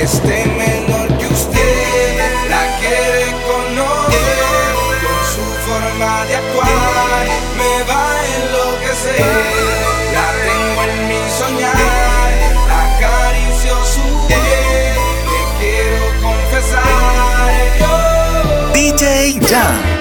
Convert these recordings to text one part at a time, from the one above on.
Este menor que usted la quiere conocer con su forma de actuar me va a enloquecer. La tengo en mi soñar, acaricio su piel, le quiero confesar. Yo DJ Jan.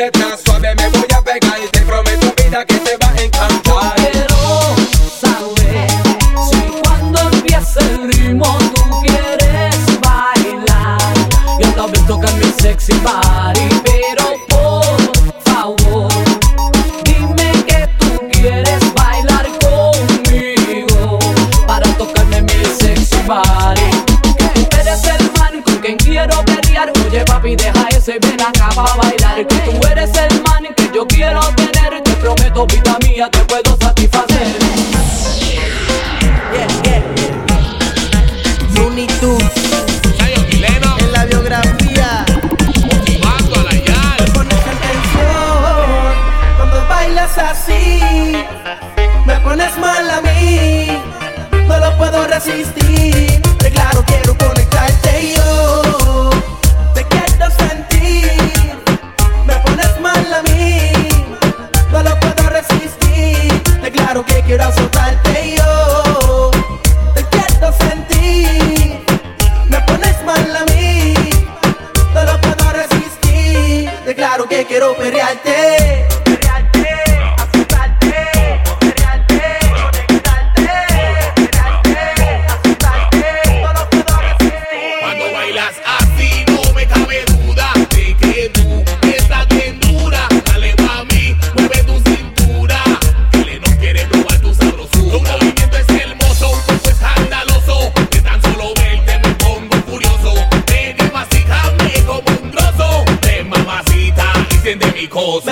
Você tá só bem,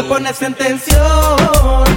pones en tensión.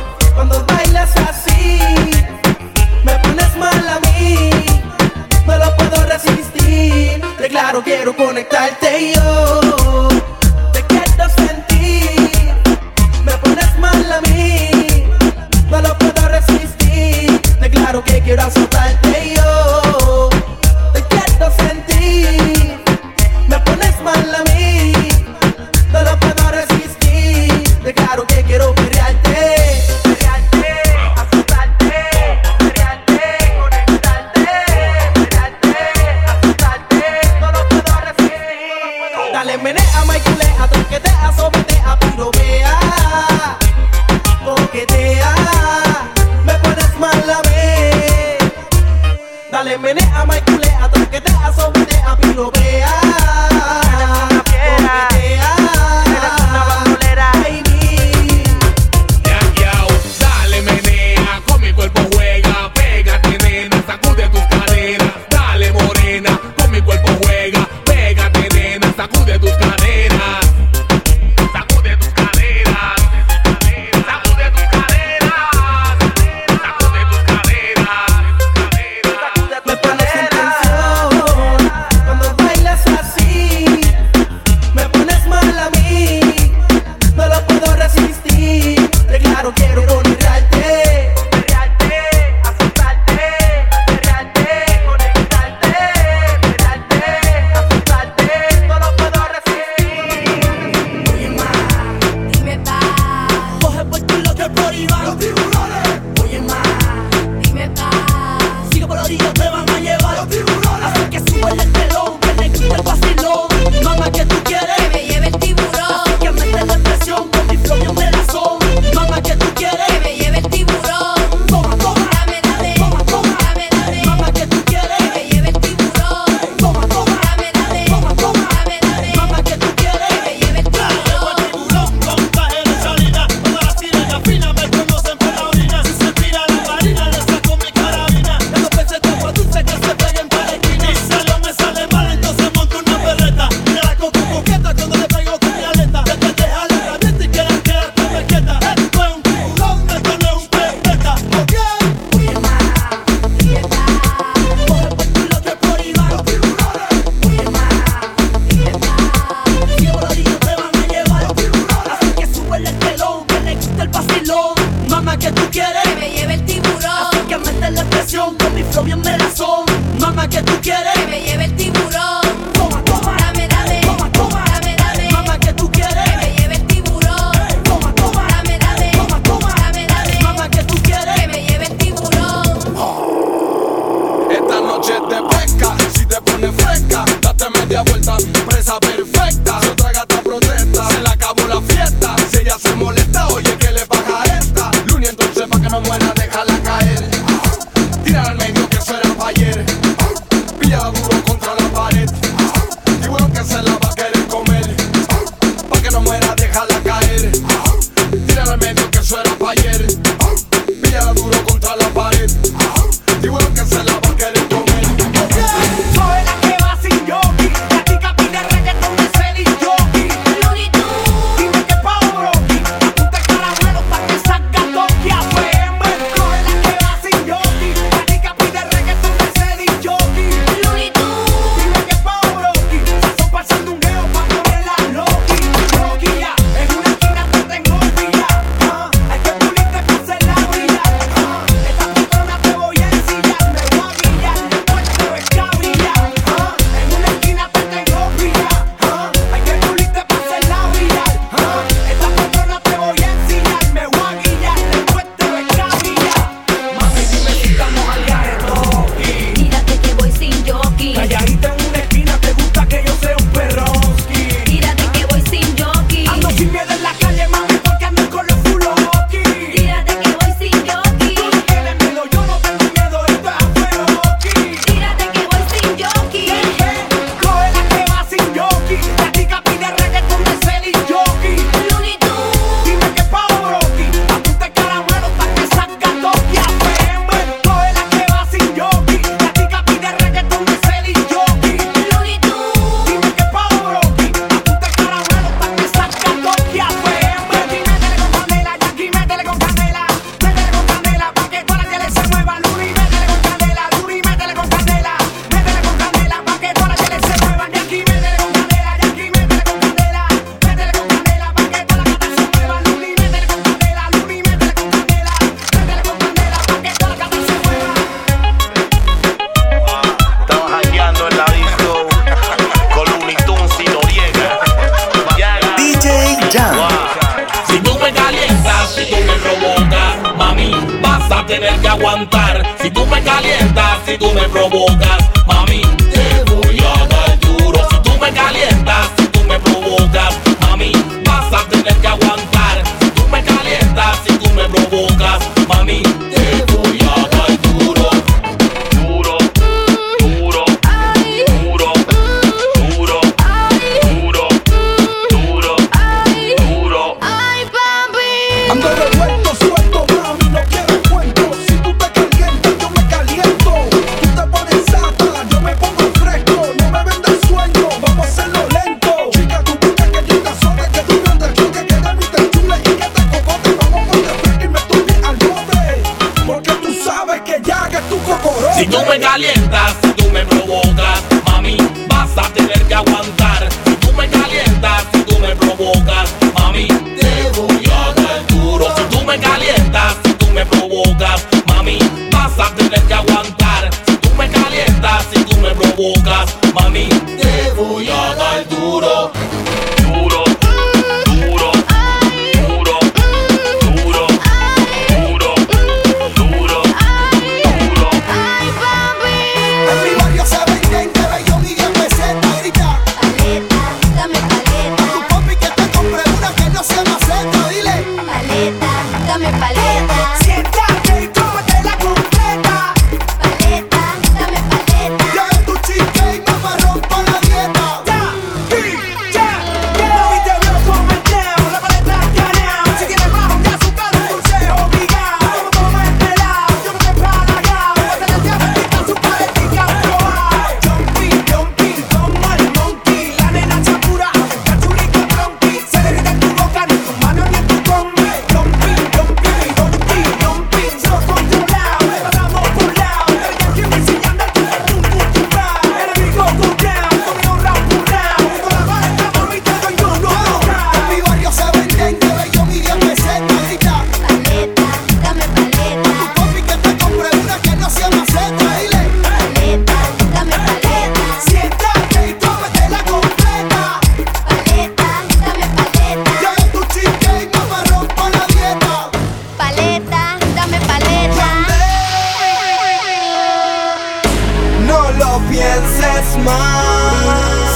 pienses más.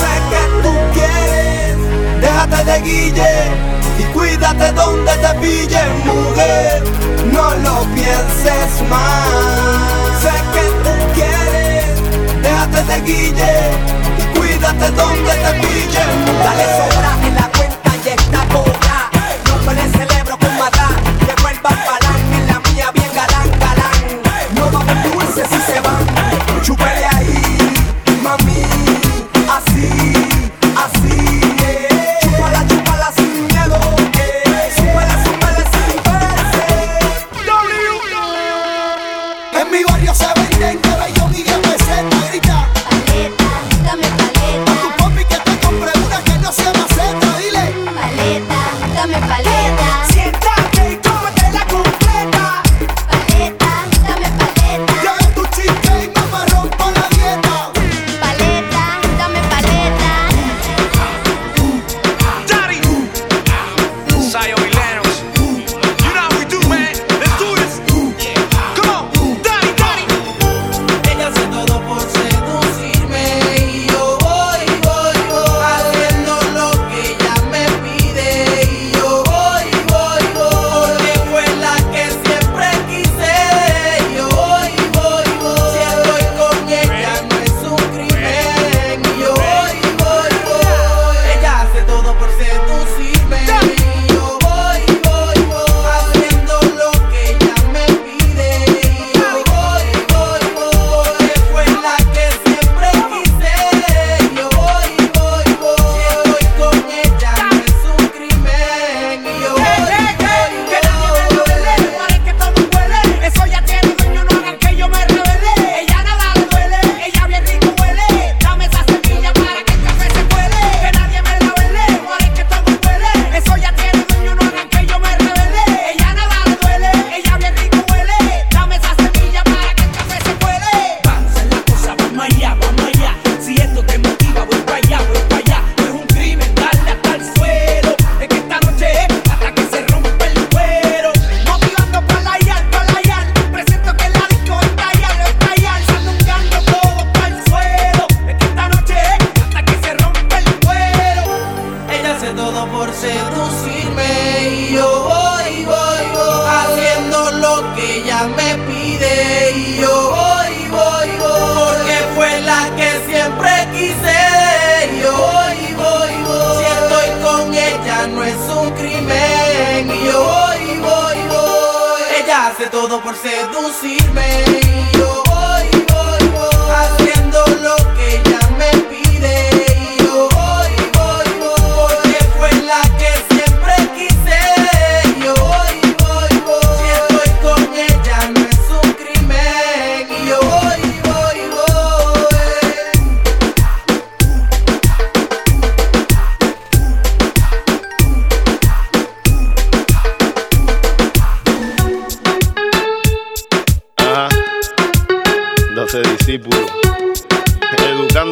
Sé que tú quieres, déjate de guille y cuídate donde te pille, mujer. No lo pienses más. Sé que tú quieres, déjate de guille y cuídate donde te pille. Dale sobra en la cuenta y está cobra. No me celebro con matar, que vuelvan palan en la mía bien galán, galán. No vamos dulces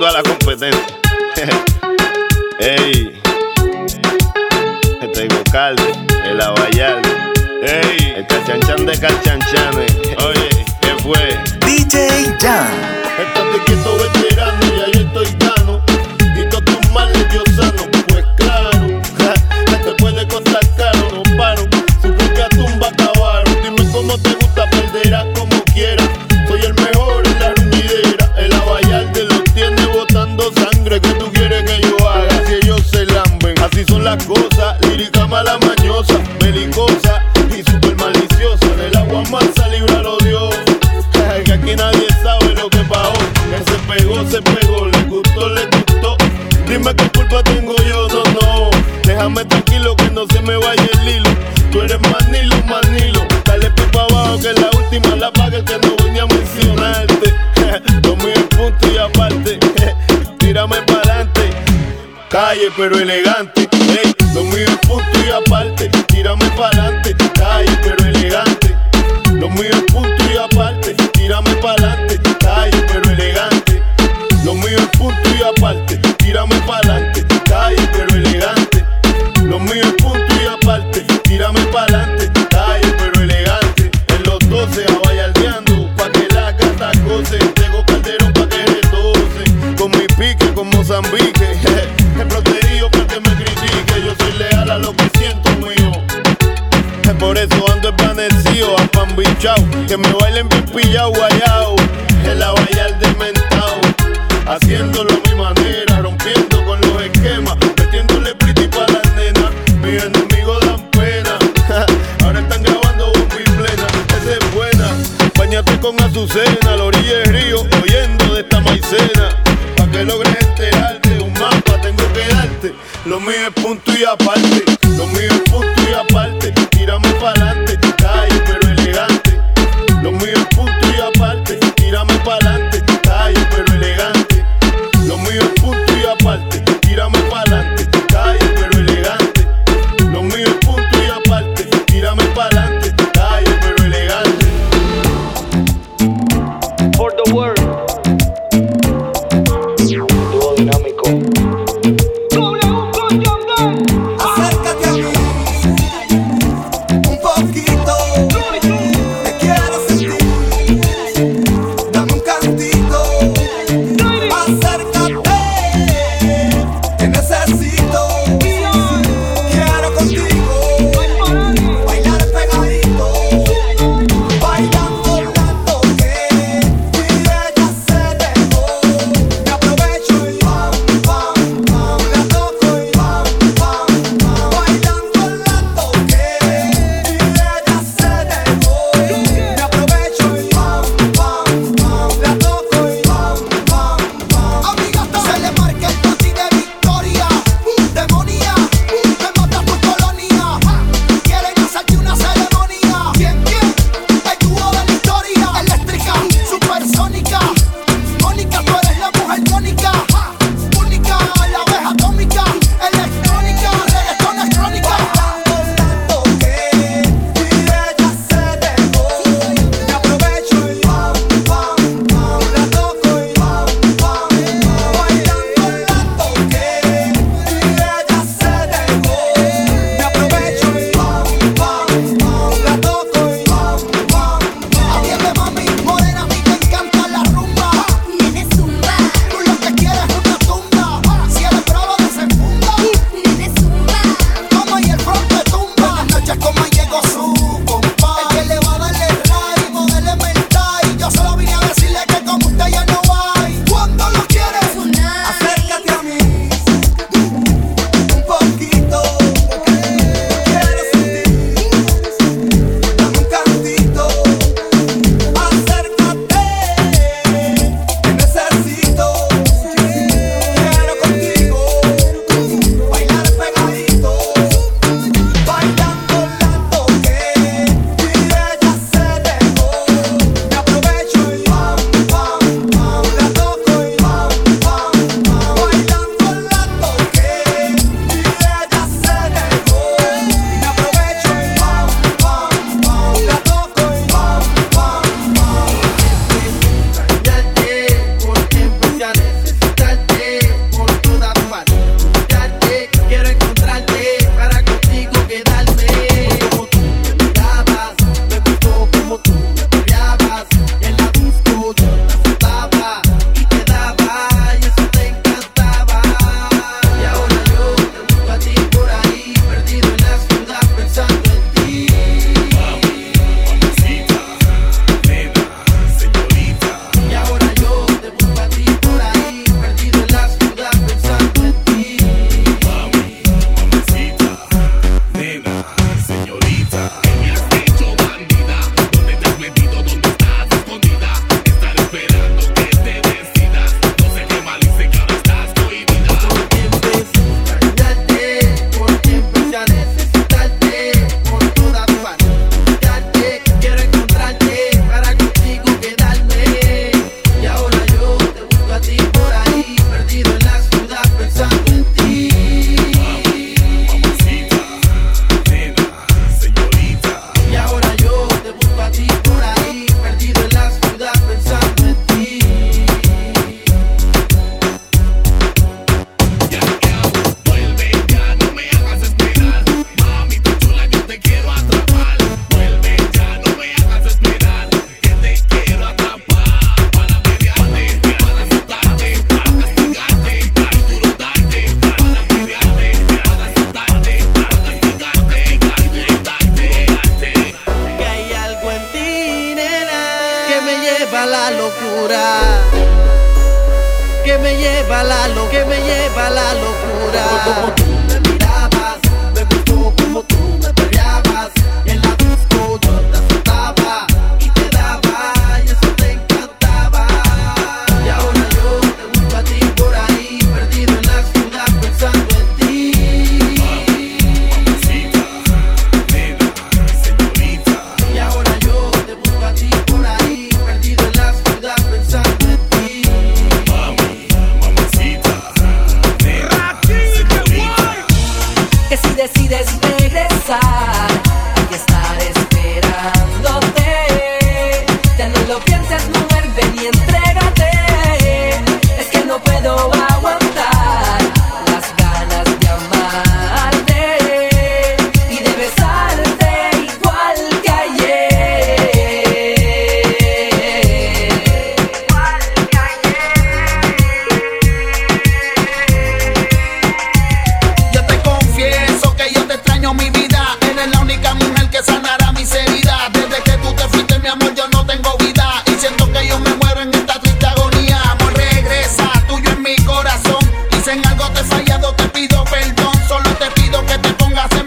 matando a la competencia. Ey, este es Gocalde, el Abayal. Ey, este el Calchanchan de Calchanchanes. Eh. pero él es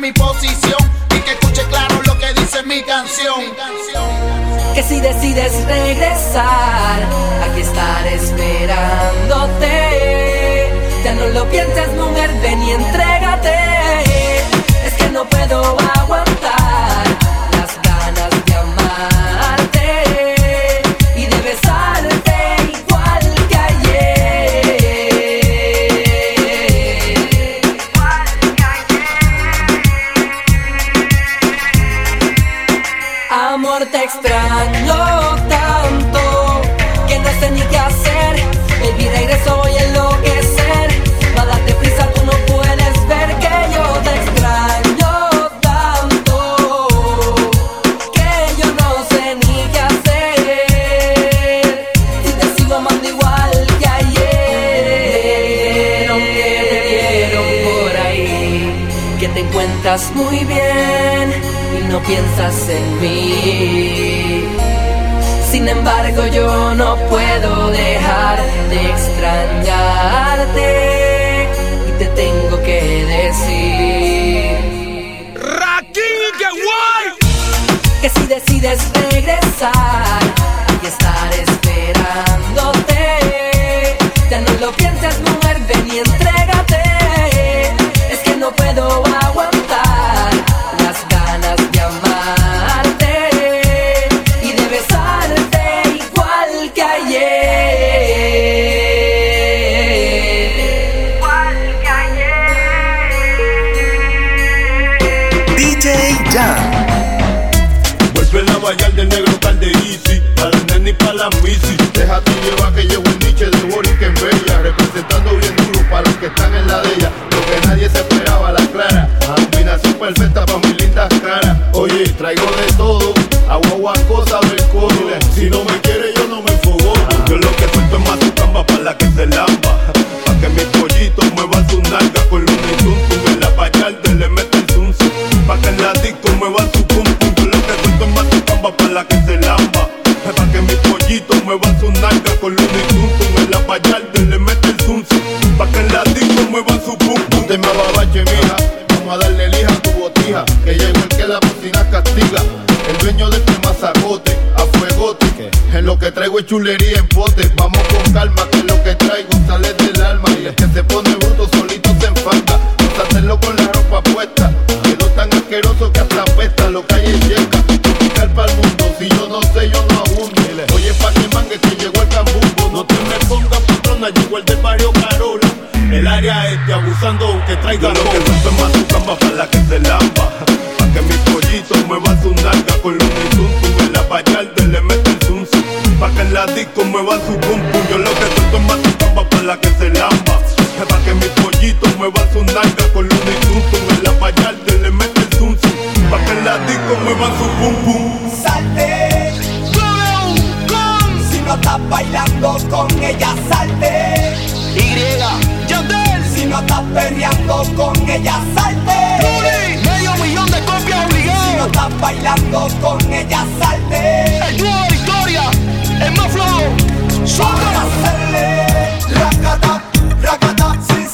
mi posición y que escuche claro lo que dice mi canción. Que si decides regresar, aquí estaré esperándote. Ya no lo pienses, mujer. estás muy bien y no piensas en mí. Sin embargo, yo no puedo dejar de extrañarte y te tengo que decir. Que si decides regresar y estar esperándote guayar del negro tarde easy. Pa' la nena y pa' la misi. Déjate llevar que llevo el niche de Boris que en Bella. Representando bien duro para los que están en la de ella. Lo que nadie se esperaba, la clara. Combinación perfecta pa' mis lindas caras. Oye, traigo de todo. Agua, cosa del codo. Si no me quiere, yo no me enfogo. Yo lo que suelto es más su camba para la que se lava. chulería en potes. Vamos con calma, que es lo que trae Para que mi pollito mueva su nalga con luna y tuntum En la payarte le mete el tuntum Pa' que la disco mueva su pum pum. Salte Si no estás bailando con ella salte. Y Yandel. Si no estás perreando con ella salte. Medio millón de copias obligadas Si no estás bailando con ella salte. El dúo de Victoria El más flow Solo hacerle la cata si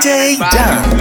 DJ en